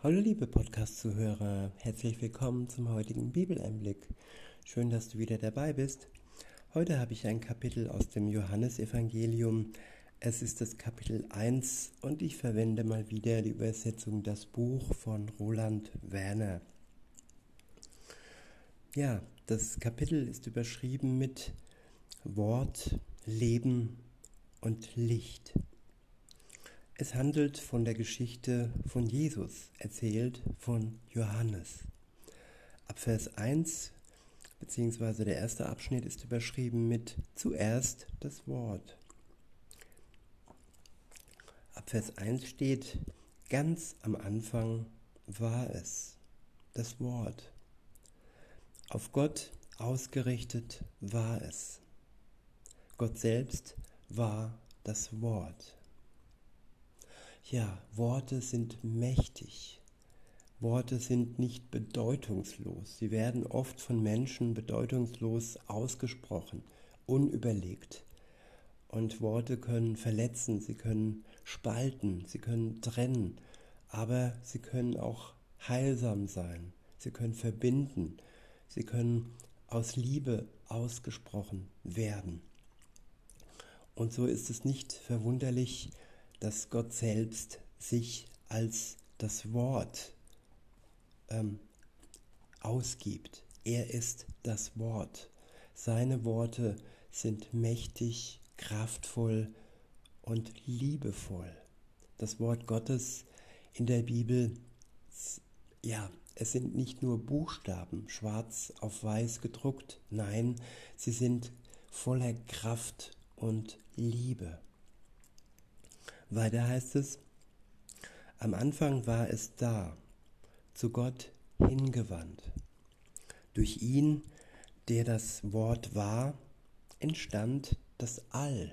Hallo liebe Podcast-Zuhörer, herzlich willkommen zum heutigen Bibeleinblick. Schön, dass du wieder dabei bist. Heute habe ich ein Kapitel aus dem Johannesevangelium. Es ist das Kapitel 1 und ich verwende mal wieder die Übersetzung Das Buch von Roland Werner. Ja, das Kapitel ist überschrieben mit Wort, Leben und Licht. Es handelt von der Geschichte von Jesus, erzählt von Johannes. Ab Vers 1, beziehungsweise der erste Abschnitt ist überschrieben mit zuerst das Wort. Ab Vers 1 steht, ganz am Anfang war es, das Wort. Auf Gott ausgerichtet war es. Gott selbst war das Wort. Ja, Worte sind mächtig. Worte sind nicht bedeutungslos. Sie werden oft von Menschen bedeutungslos ausgesprochen, unüberlegt. Und Worte können verletzen, sie können spalten, sie können trennen, aber sie können auch heilsam sein, sie können verbinden, sie können aus Liebe ausgesprochen werden. Und so ist es nicht verwunderlich, dass Gott selbst sich als das Wort ähm, ausgibt. Er ist das Wort. Seine Worte sind mächtig, kraftvoll und liebevoll. Das Wort Gottes in der Bibel, ja, es sind nicht nur Buchstaben, schwarz auf weiß gedruckt, nein, sie sind voller Kraft und Liebe. Weiter heißt es, am Anfang war es da, zu Gott hingewandt. Durch ihn, der das Wort war, entstand das All.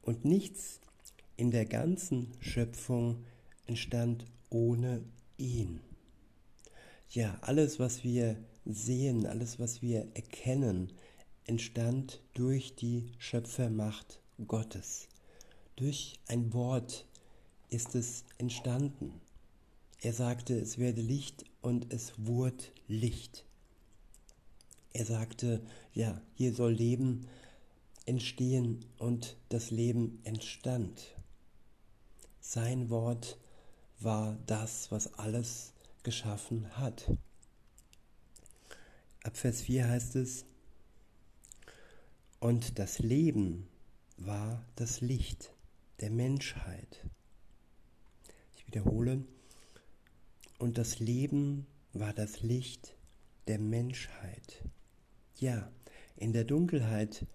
Und nichts in der ganzen Schöpfung entstand ohne ihn. Ja, alles, was wir sehen, alles, was wir erkennen, entstand durch die Schöpfermacht Gottes. Durch ein Wort ist es entstanden. Er sagte, es werde Licht und es wurde Licht. Er sagte, ja, hier soll Leben entstehen und das Leben entstand. Sein Wort war das, was alles geschaffen hat. Ab Vers 4 heißt es, und das Leben war das Licht der Menschheit. Ich wiederhole, und das Leben war das Licht der Menschheit. Ja, in der Dunkelheit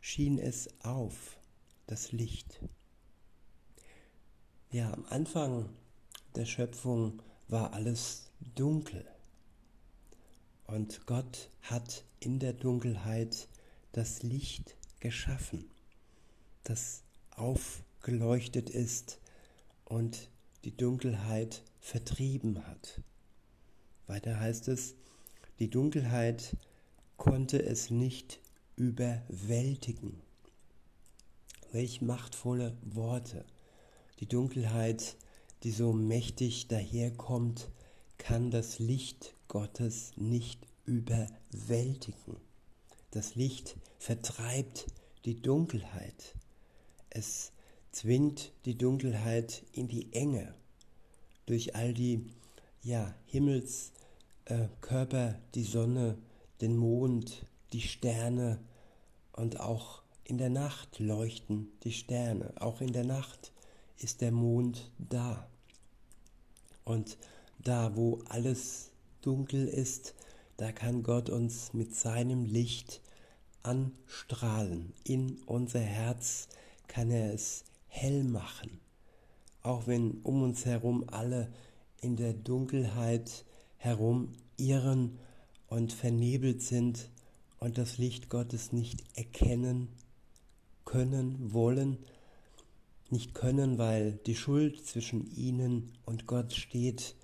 schien es auf, das Licht. Ja, am Anfang der Schöpfung war alles dunkel. Und Gott hat in der Dunkelheit das Licht geschaffen, das auf geleuchtet ist und die Dunkelheit vertrieben hat. Weiter heißt es, die Dunkelheit konnte es nicht überwältigen. Welch machtvolle Worte. Die Dunkelheit, die so mächtig daherkommt, kann das Licht Gottes nicht überwältigen. Das Licht vertreibt die Dunkelheit. Es zwingt die Dunkelheit in die Enge durch all die ja, Himmelskörper, äh, die Sonne, den Mond, die Sterne und auch in der Nacht leuchten die Sterne. Auch in der Nacht ist der Mond da. Und da, wo alles dunkel ist, da kann Gott uns mit seinem Licht anstrahlen. In unser Herz kann er es hell machen. Auch wenn um uns herum alle in der Dunkelheit herum irren und vernebelt sind und das Licht Gottes nicht erkennen können, wollen, nicht können, weil die Schuld zwischen ihnen und Gott steht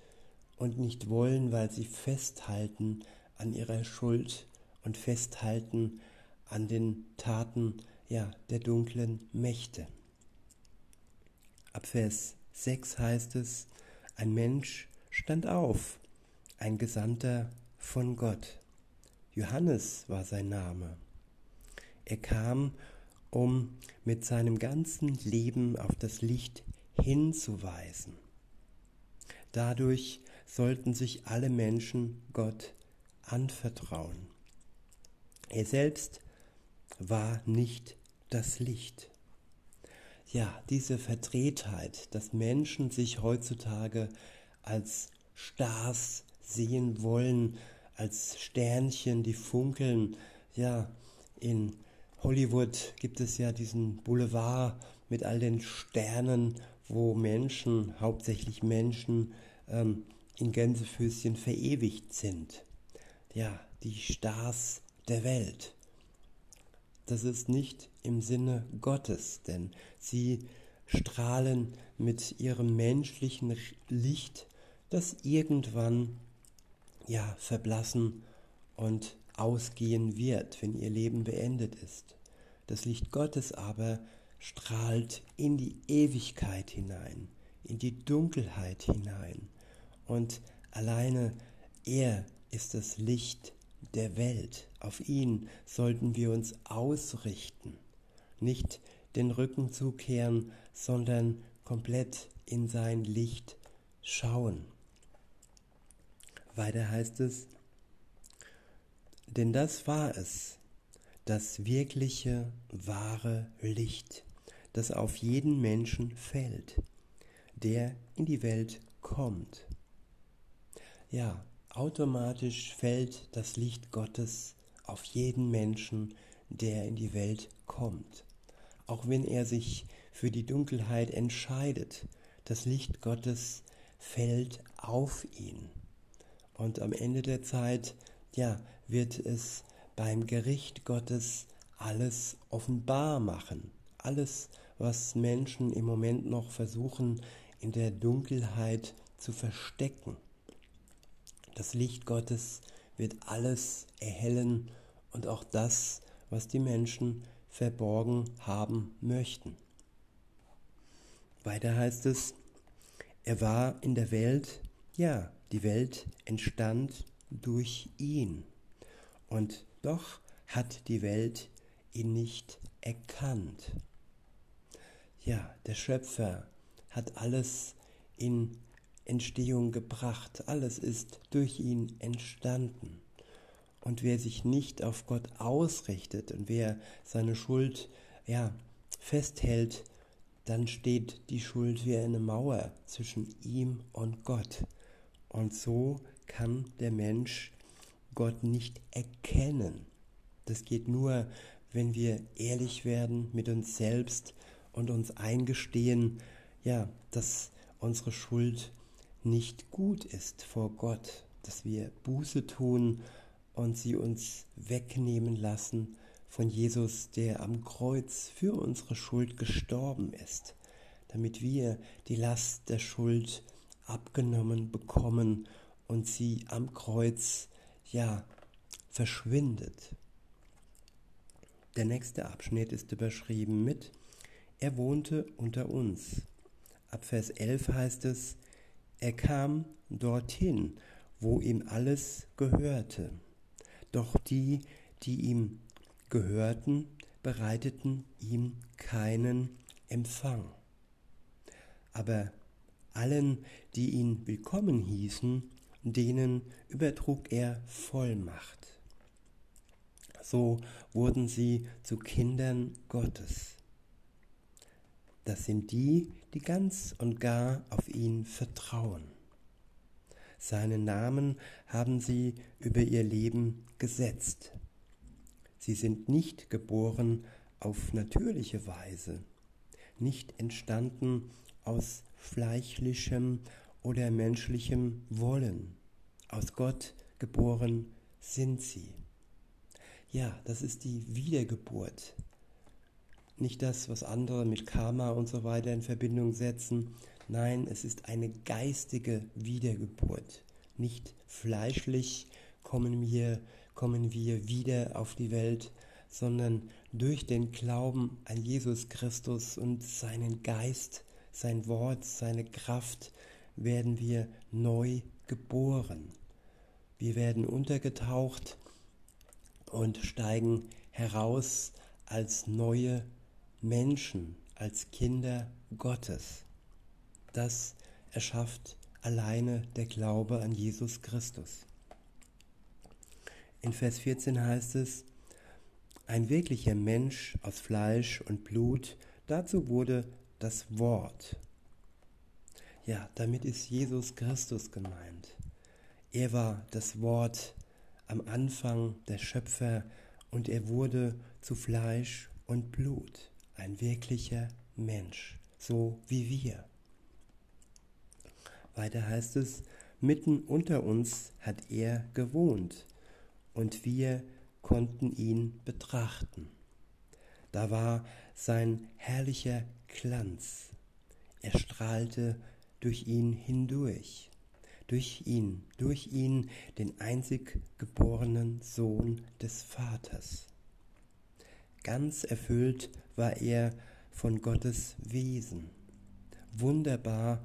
und nicht wollen, weil sie festhalten an ihrer Schuld und festhalten an den Taten ja, der dunklen Mächte. Ab Vers 6 heißt es, ein Mensch stand auf, ein Gesandter von Gott. Johannes war sein Name. Er kam, um mit seinem ganzen Leben auf das Licht hinzuweisen. Dadurch sollten sich alle Menschen Gott anvertrauen. Er selbst war nicht das Licht. Ja, diese Verdrehtheit, dass Menschen sich heutzutage als Stars sehen wollen, als Sternchen, die funkeln. Ja, in Hollywood gibt es ja diesen Boulevard mit all den Sternen, wo Menschen, hauptsächlich Menschen, ähm, in Gänsefüßchen verewigt sind. Ja, die Stars der Welt. Das ist nicht im Sinne Gottes, denn sie strahlen mit ihrem menschlichen Licht, das irgendwann ja verblassen und ausgehen wird, wenn ihr Leben beendet ist. Das Licht Gottes aber strahlt in die Ewigkeit hinein, in die Dunkelheit hinein. Und alleine er ist das Licht der Welt. Auf ihn sollten wir uns ausrichten, nicht den Rücken zukehren, sondern komplett in sein Licht schauen. Weiter heißt es, denn das war es, das wirkliche, wahre Licht, das auf jeden Menschen fällt, der in die Welt kommt. Ja, automatisch fällt das Licht Gottes auf jeden Menschen, der in die Welt kommt. Auch wenn er sich für die Dunkelheit entscheidet, das Licht Gottes fällt auf ihn. Und am Ende der Zeit, ja, wird es beim Gericht Gottes alles offenbar machen. Alles, was Menschen im Moment noch versuchen, in der Dunkelheit zu verstecken. Das Licht Gottes wird alles erhellen und auch das, was die Menschen verborgen haben möchten. Weiter heißt es, er war in der Welt, ja, die Welt entstand durch ihn. Und doch hat die Welt ihn nicht erkannt. Ja, der Schöpfer hat alles in Entstehung gebracht. Alles ist durch ihn entstanden. Und wer sich nicht auf Gott ausrichtet und wer seine Schuld ja, festhält, dann steht die Schuld wie eine Mauer zwischen ihm und Gott. Und so kann der Mensch Gott nicht erkennen. Das geht nur, wenn wir ehrlich werden mit uns selbst und uns eingestehen, ja, dass unsere Schuld nicht gut ist vor Gott, dass wir Buße tun und sie uns wegnehmen lassen von Jesus, der am Kreuz für unsere Schuld gestorben ist, damit wir die Last der Schuld abgenommen bekommen und sie am Kreuz ja verschwindet. Der nächste Abschnitt ist überschrieben mit Er wohnte unter uns. Ab Vers 11 heißt es, er kam dorthin, wo ihm alles gehörte. Doch die, die ihm gehörten, bereiteten ihm keinen Empfang. Aber allen, die ihn willkommen hießen, denen übertrug er Vollmacht. So wurden sie zu Kindern Gottes. Das sind die, die ganz und gar auf ihn vertrauen. Seinen Namen haben sie über ihr Leben gesetzt. Sie sind nicht geboren auf natürliche Weise, nicht entstanden aus fleischlichem oder menschlichem Wollen. Aus Gott geboren sind sie. Ja, das ist die Wiedergeburt. Nicht das, was andere mit Karma und so weiter in Verbindung setzen. Nein, es ist eine geistige Wiedergeburt. Nicht fleischlich kommen wir, kommen wir wieder auf die Welt, sondern durch den Glauben an Jesus Christus und seinen Geist, sein Wort, seine Kraft werden wir neu geboren. Wir werden untergetaucht und steigen heraus als neue Menschen, als Kinder Gottes. Das erschafft alleine der Glaube an Jesus Christus. In Vers 14 heißt es, ein wirklicher Mensch aus Fleisch und Blut, dazu wurde das Wort. Ja, damit ist Jesus Christus gemeint. Er war das Wort am Anfang der Schöpfer und er wurde zu Fleisch und Blut, ein wirklicher Mensch, so wie wir. Weiter heißt es, mitten unter uns hat er gewohnt und wir konnten ihn betrachten. Da war sein herrlicher Glanz. Er strahlte durch ihn hindurch, durch ihn, durch ihn den einzig geborenen Sohn des Vaters. Ganz erfüllt war er von Gottes Wesen, wunderbar,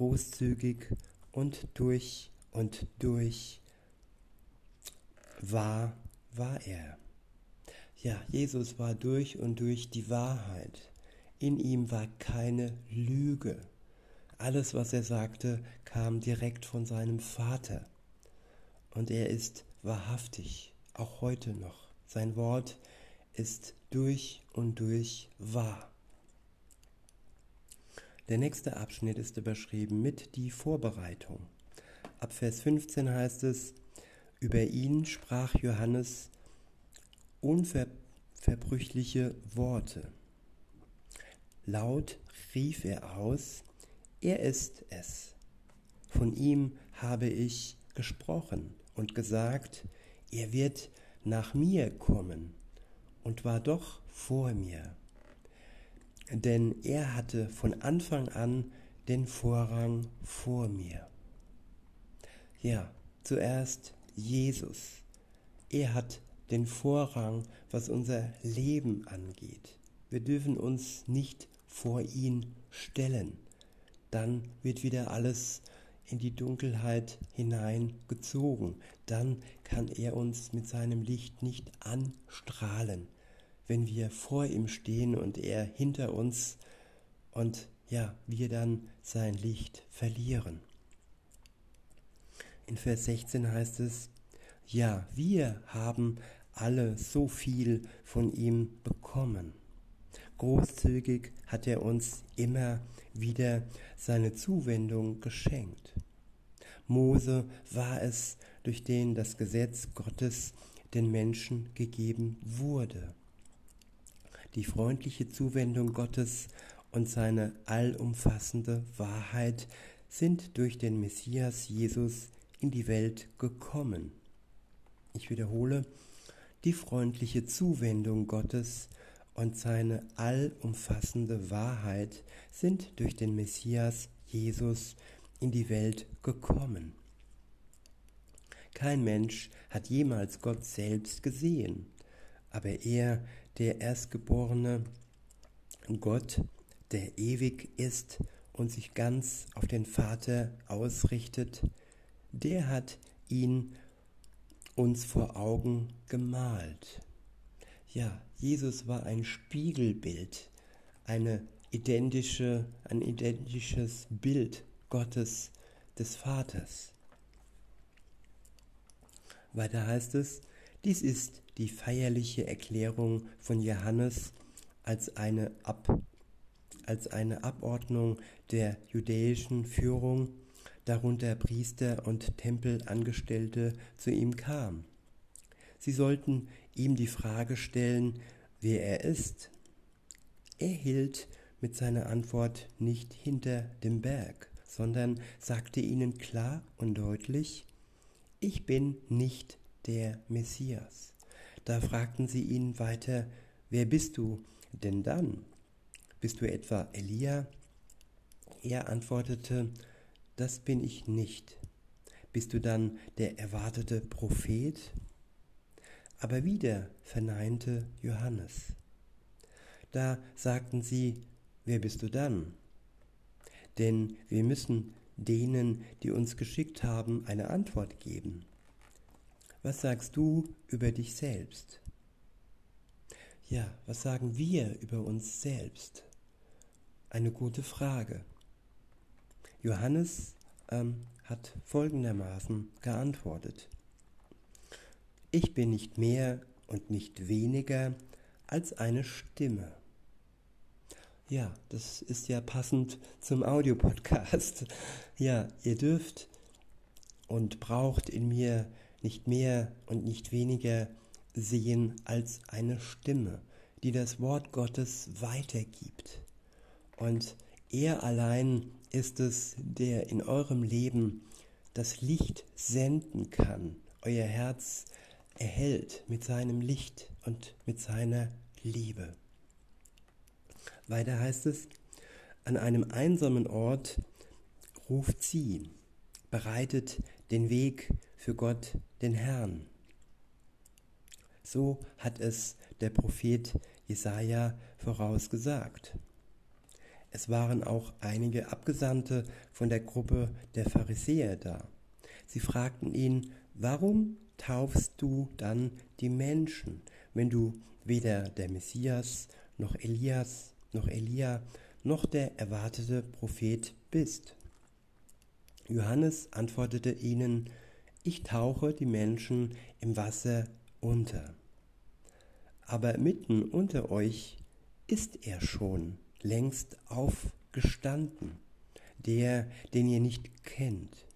großzügig und durch und durch war, war er. Ja, Jesus war durch und durch die Wahrheit. In ihm war keine Lüge. Alles, was er sagte, kam direkt von seinem Vater. Und er ist wahrhaftig, auch heute noch. Sein Wort ist durch und durch wahr. Der nächste Abschnitt ist überschrieben mit die Vorbereitung. Ab Vers 15 heißt es, über ihn sprach Johannes unverbrüchliche Worte. Laut rief er aus, er ist es. Von ihm habe ich gesprochen und gesagt, er wird nach mir kommen und war doch vor mir. Denn er hatte von Anfang an den Vorrang vor mir. Ja, zuerst Jesus. Er hat den Vorrang, was unser Leben angeht. Wir dürfen uns nicht vor ihn stellen. Dann wird wieder alles in die Dunkelheit hineingezogen. Dann kann er uns mit seinem Licht nicht anstrahlen, wenn wir vor ihm stehen und er hinter uns und ja, wir dann sein Licht verlieren. In Vers 16 heißt es, ja, wir haben alle so viel von ihm bekommen. Großzügig hat er uns immer wieder seine Zuwendung geschenkt. Mose war es, durch den das Gesetz Gottes den Menschen gegeben wurde. Die freundliche Zuwendung Gottes und seine allumfassende Wahrheit sind durch den Messias Jesus in die Welt gekommen. Ich wiederhole, die freundliche Zuwendung Gottes und seine allumfassende Wahrheit sind durch den Messias Jesus in die Welt gekommen. Kein Mensch hat jemals Gott selbst gesehen, aber er, der Erstgeborene, Gott, der ewig ist und sich ganz auf den Vater ausrichtet, der hat ihn uns vor Augen gemalt. Ja, Jesus war ein Spiegelbild, eine identische, ein identisches Bild Gottes des Vaters. Weiter heißt es, dies ist die feierliche Erklärung von Johannes als eine, Ab, als eine Abordnung der jüdischen Führung darunter Priester und Tempelangestellte, zu ihm kam. Sie sollten ihm die Frage stellen, wer er ist. Er hielt mit seiner Antwort nicht hinter dem Berg, sondern sagte ihnen klar und deutlich, ich bin nicht der Messias. Da fragten sie ihn weiter, wer bist du denn dann? Bist du etwa Elia? Er antwortete, das bin ich nicht. Bist du dann der erwartete Prophet? Aber wieder verneinte Johannes. Da sagten sie, wer bist du dann? Denn wir müssen denen, die uns geschickt haben, eine Antwort geben. Was sagst du über dich selbst? Ja, was sagen wir über uns selbst? Eine gute Frage. Johannes ähm, hat folgendermaßen geantwortet. Ich bin nicht mehr und nicht weniger als eine Stimme. Ja, das ist ja passend zum Audiopodcast. Ja, ihr dürft und braucht in mir nicht mehr und nicht weniger sehen als eine Stimme, die das Wort Gottes weitergibt. Und er allein ist es, der in eurem Leben das Licht senden kann, euer Herz erhält mit seinem Licht und mit seiner Liebe. Weiter heißt es, an einem einsamen Ort ruft sie, bereitet den Weg für Gott, den Herrn. So hat es der Prophet Jesaja vorausgesagt. Es waren auch einige Abgesandte von der Gruppe der Pharisäer da. Sie fragten ihn, warum taufst du dann die Menschen, wenn du weder der Messias noch Elias noch Elia, noch der erwartete Prophet bist. Johannes antwortete ihnen, ich tauche die Menschen im Wasser unter. Aber mitten unter euch ist er schon längst aufgestanden, der, den ihr nicht kennt.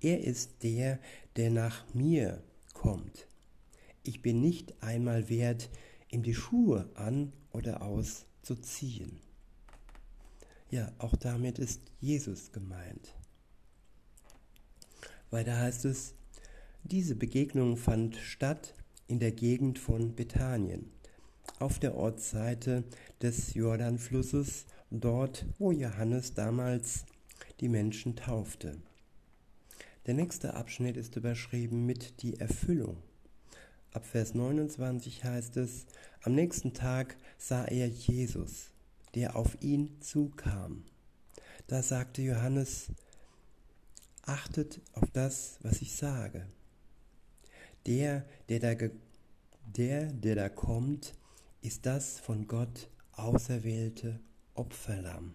Er ist der, der nach mir kommt. Ich bin nicht einmal wert, ihm die Schuhe an oder aus zu ziehen. Ja, auch damit ist Jesus gemeint. Weiter heißt es, diese Begegnung fand statt in der Gegend von Bethanien, auf der Ortsseite des Jordanflusses, dort, wo Johannes damals die Menschen taufte. Der nächste Abschnitt ist überschrieben mit die Erfüllung. Ab Vers 29 heißt es, am nächsten Tag sah er Jesus, der auf ihn zukam. Da sagte Johannes, achtet auf das, was ich sage. Der, der da, der, der da kommt, ist das von Gott auserwählte Opferlamm.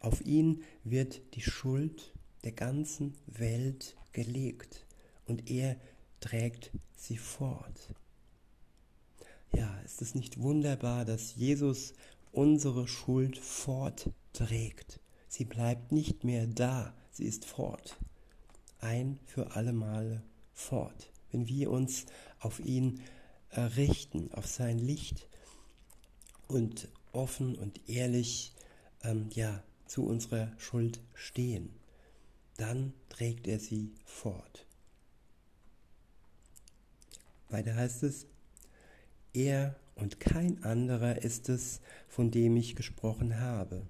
Auf ihn wird die Schuld der ganzen Welt gelegt und er trägt sie fort. Ja, ist es nicht wunderbar, dass Jesus unsere Schuld fortträgt? Sie bleibt nicht mehr da, sie ist fort. Ein für alle Male fort. Wenn wir uns auf ihn richten, auf sein Licht und offen und ehrlich ähm, ja, zu unserer Schuld stehen, dann trägt er sie fort. Weiter heißt es, er und kein anderer ist es, von dem ich gesprochen habe.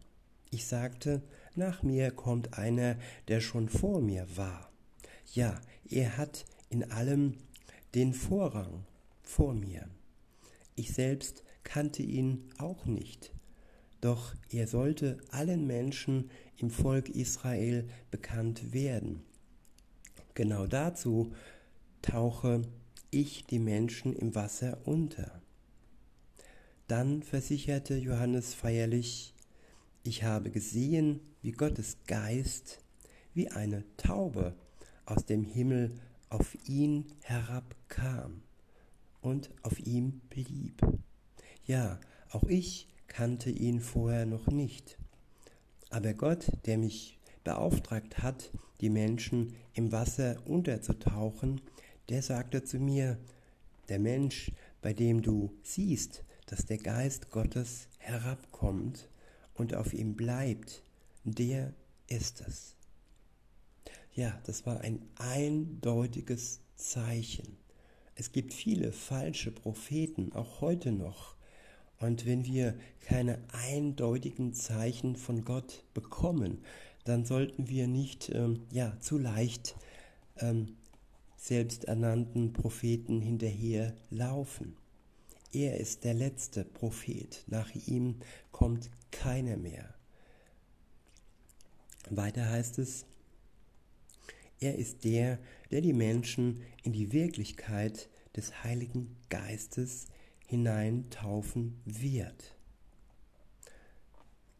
Ich sagte, nach mir kommt einer, der schon vor mir war. Ja, er hat in allem den Vorrang vor mir. Ich selbst kannte ihn auch nicht, doch er sollte allen Menschen im Volk Israel bekannt werden. Genau dazu tauche ich die Menschen im Wasser unter. Dann versicherte Johannes feierlich, ich habe gesehen, wie Gottes Geist wie eine Taube aus dem Himmel auf ihn herabkam und auf ihm blieb. Ja, auch ich kannte ihn vorher noch nicht. Aber Gott, der mich beauftragt hat, die Menschen im Wasser unterzutauchen, der sagte zu mir, der Mensch, bei dem du siehst, dass der Geist Gottes herabkommt und auf ihm bleibt, der ist es. Ja, das war ein eindeutiges Zeichen. Es gibt viele falsche Propheten, auch heute noch. Und wenn wir keine eindeutigen Zeichen von Gott bekommen, dann sollten wir nicht ähm, ja, zu leicht ähm, selbsternannten Propheten hinterher laufen. Er ist der letzte Prophet, nach ihm kommt keiner mehr. Weiter heißt es, er ist der, der die Menschen in die Wirklichkeit des Heiligen Geistes hineintaufen wird.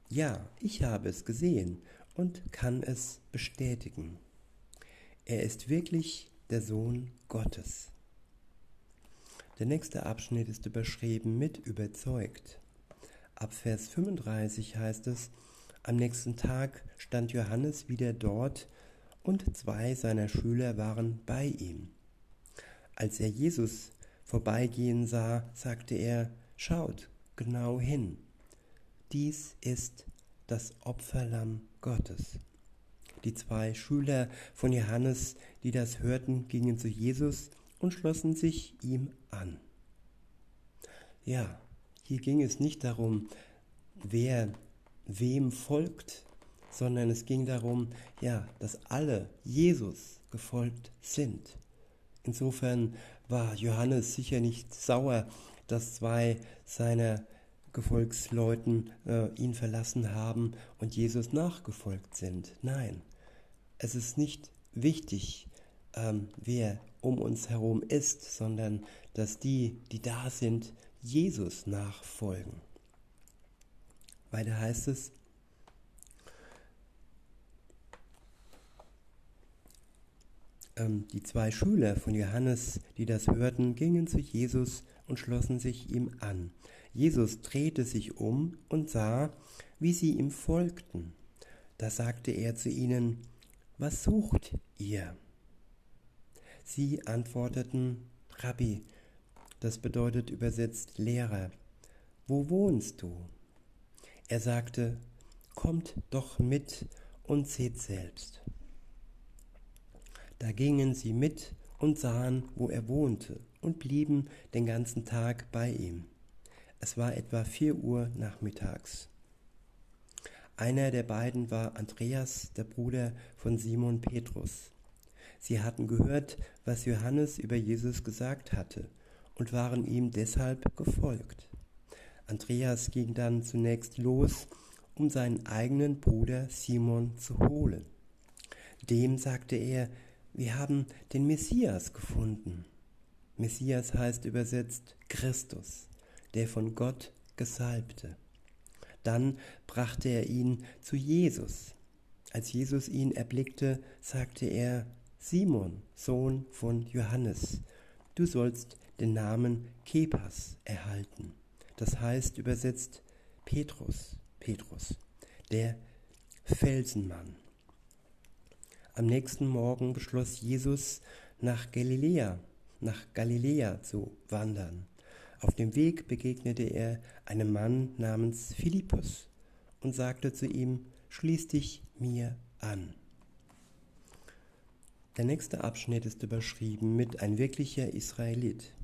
Ja, ich habe es gesehen und kann es bestätigen. Er ist wirklich der Sohn Gottes. Der nächste Abschnitt ist überschrieben mit überzeugt. Ab Vers 35 heißt es, am nächsten Tag stand Johannes wieder dort und zwei seiner Schüler waren bei ihm. Als er Jesus vorbeigehen sah, sagte er, schaut genau hin, dies ist das Opferlamm Gottes. Die zwei Schüler von Johannes, die das hörten, gingen zu Jesus und schlossen sich ihm an. Ja, hier ging es nicht darum, wer wem folgt, sondern es ging darum, ja, dass alle Jesus gefolgt sind. Insofern war Johannes sicher nicht sauer, dass zwei seiner Gefolgsleuten äh, ihn verlassen haben und Jesus nachgefolgt sind. Nein, es ist nicht wichtig, ähm, wer um uns herum ist, sondern dass die, die da sind, Jesus nachfolgen. Weiter heißt es, ähm, die zwei Schüler von Johannes, die das hörten, gingen zu Jesus und schlossen sich ihm an. Jesus drehte sich um und sah, wie sie ihm folgten. Da sagte er zu ihnen, Was sucht ihr? Sie antworteten, Rabbi, das bedeutet übersetzt Lehrer. Wo wohnst du? Er sagte, Kommt doch mit und seht selbst. Da gingen sie mit und sahen, wo er wohnte, und blieben den ganzen Tag bei ihm. Es war etwa vier Uhr nachmittags. Einer der beiden war Andreas, der Bruder von Simon Petrus. Sie hatten gehört, was Johannes über Jesus gesagt hatte und waren ihm deshalb gefolgt. Andreas ging dann zunächst los, um seinen eigenen Bruder Simon zu holen. Dem sagte er, wir haben den Messias gefunden. Messias heißt übersetzt Christus, der von Gott Gesalbte. Dann brachte er ihn zu Jesus. Als Jesus ihn erblickte, sagte er, Simon, Sohn von Johannes, du sollst den Namen Kepas erhalten. Das heißt übersetzt Petrus, Petrus, der Felsenmann. Am nächsten Morgen beschloss Jesus, nach Galiläa, nach Galiläa zu wandern. Auf dem Weg begegnete er einem Mann namens Philippus und sagte zu ihm, Schließ dich mir an. Der nächste Abschnitt ist überschrieben mit ein wirklicher Israelit.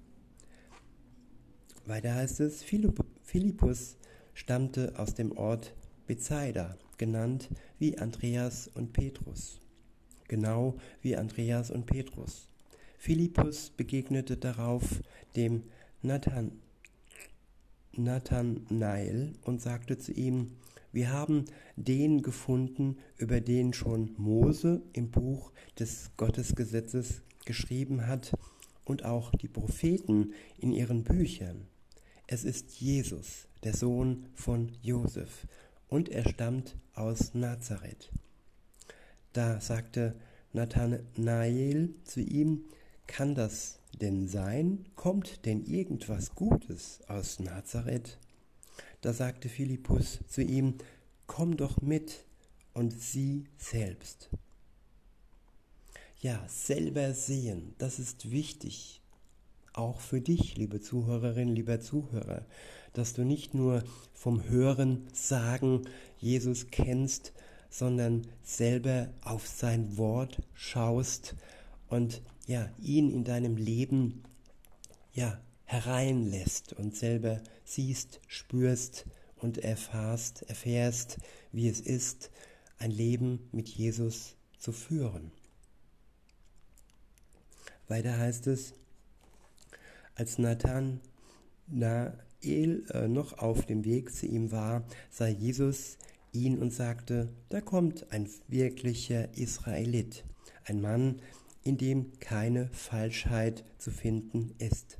Weiter heißt es, Philippus stammte aus dem Ort Bethsaida, genannt wie Andreas und Petrus. Genau wie Andreas und Petrus. Philippus begegnete darauf dem Nathan, Nathanael und sagte zu ihm, wir haben den gefunden, über den schon Mose im Buch des Gottesgesetzes geschrieben hat und auch die Propheten in ihren Büchern. Es ist Jesus, der Sohn von Josef, und er stammt aus Nazareth. Da sagte Nathanael zu ihm, kann das denn sein? Kommt denn irgendwas Gutes aus Nazareth? Da sagte Philippus zu ihm, komm doch mit und sieh selbst. Ja, selber sehen, das ist wichtig. Auch für dich, liebe Zuhörerin, lieber Zuhörer, dass du nicht nur vom Hören sagen Jesus kennst, sondern selber auf sein Wort schaust und ja, ihn in deinem Leben ja, hereinlässt und selber siehst, spürst und erfahrst, erfährst, wie es ist, ein Leben mit Jesus zu führen. Weiter heißt es, als Nathan Nael äh, noch auf dem Weg zu ihm war, sah Jesus ihn und sagte, da kommt ein wirklicher Israelit, ein Mann, in dem keine Falschheit zu finden ist.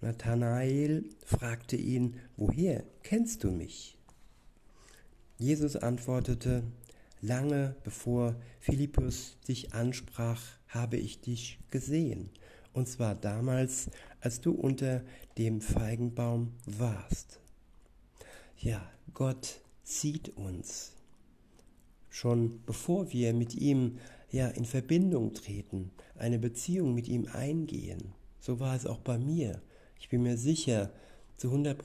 Nathanael fragte ihn, woher kennst du mich? Jesus antwortete, lange bevor Philippus dich ansprach, habe ich dich gesehen, und zwar damals, als du unter dem Feigenbaum warst. Ja, Gott sieht uns. Schon bevor wir mit ihm ja in Verbindung treten, eine Beziehung mit ihm eingehen. So war es auch bei mir. Ich bin mir sicher, zu 100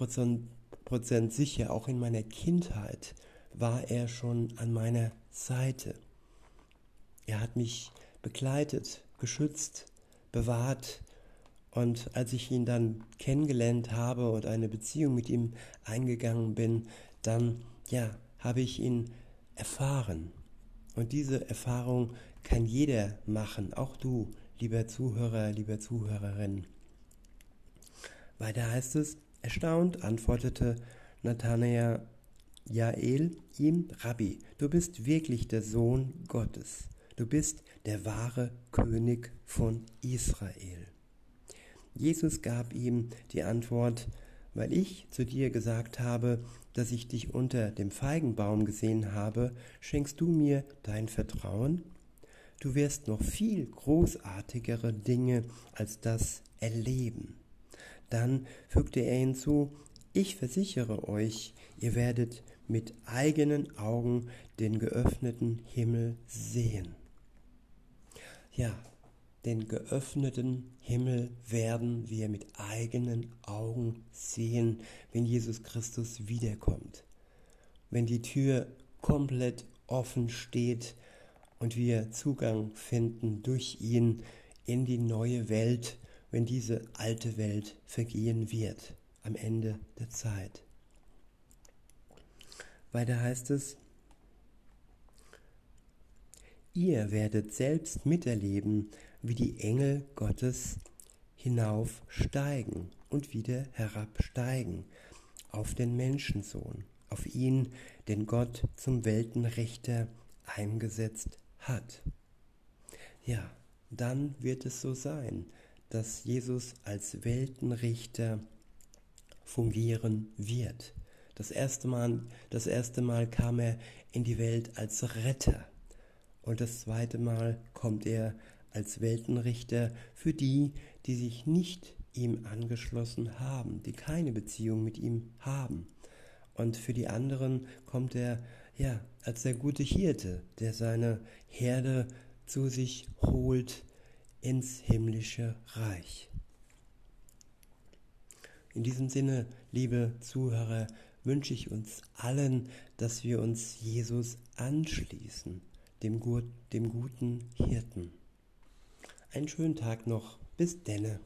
Prozent sicher, auch in meiner Kindheit war er schon an meiner Seite. Er hat mich begleitet, geschützt, bewahrt und als ich ihn dann kennengelernt habe und eine Beziehung mit ihm eingegangen bin, dann ja, habe ich ihn erfahren. Und diese Erfahrung kann jeder machen, auch du, lieber Zuhörer, lieber Zuhörerin. Weiter heißt es, erstaunt antwortete Nathanael Jael ihm, Rabbi, du bist wirklich der Sohn Gottes, du bist der wahre König von Israel. Jesus gab ihm die Antwort, weil ich zu dir gesagt habe, dass ich dich unter dem Feigenbaum gesehen habe, schenkst du mir dein Vertrauen? Du wirst noch viel großartigere Dinge als das erleben. Dann fügte er hinzu, ich versichere euch, ihr werdet mit eigenen Augen den geöffneten Himmel sehen. Ja, den geöffneten Himmel werden wir mit eigenen Augen sehen, wenn Jesus Christus wiederkommt. Wenn die Tür komplett offen steht und wir Zugang finden durch ihn in die neue Welt, wenn diese alte Welt vergehen wird am Ende der Zeit. Weiter heißt es, ihr werdet selbst miterleben, wie die Engel Gottes hinaufsteigen und wieder herabsteigen auf den Menschensohn, auf ihn, den Gott zum Weltenrichter eingesetzt hat. Ja, dann wird es so sein, dass Jesus als Weltenrichter fungieren wird. Das erste Mal, das erste Mal kam er in die Welt als Retter und das zweite Mal kommt er als Weltenrichter für die, die sich nicht ihm angeschlossen haben, die keine Beziehung mit ihm haben. Und für die anderen kommt er ja als der gute Hirte, der seine Herde zu sich holt ins himmlische Reich. In diesem Sinne, liebe Zuhörer, wünsche ich uns allen, dass wir uns Jesus anschließen, dem, Gut, dem guten Hirten. Einen schönen Tag noch. Bis denne.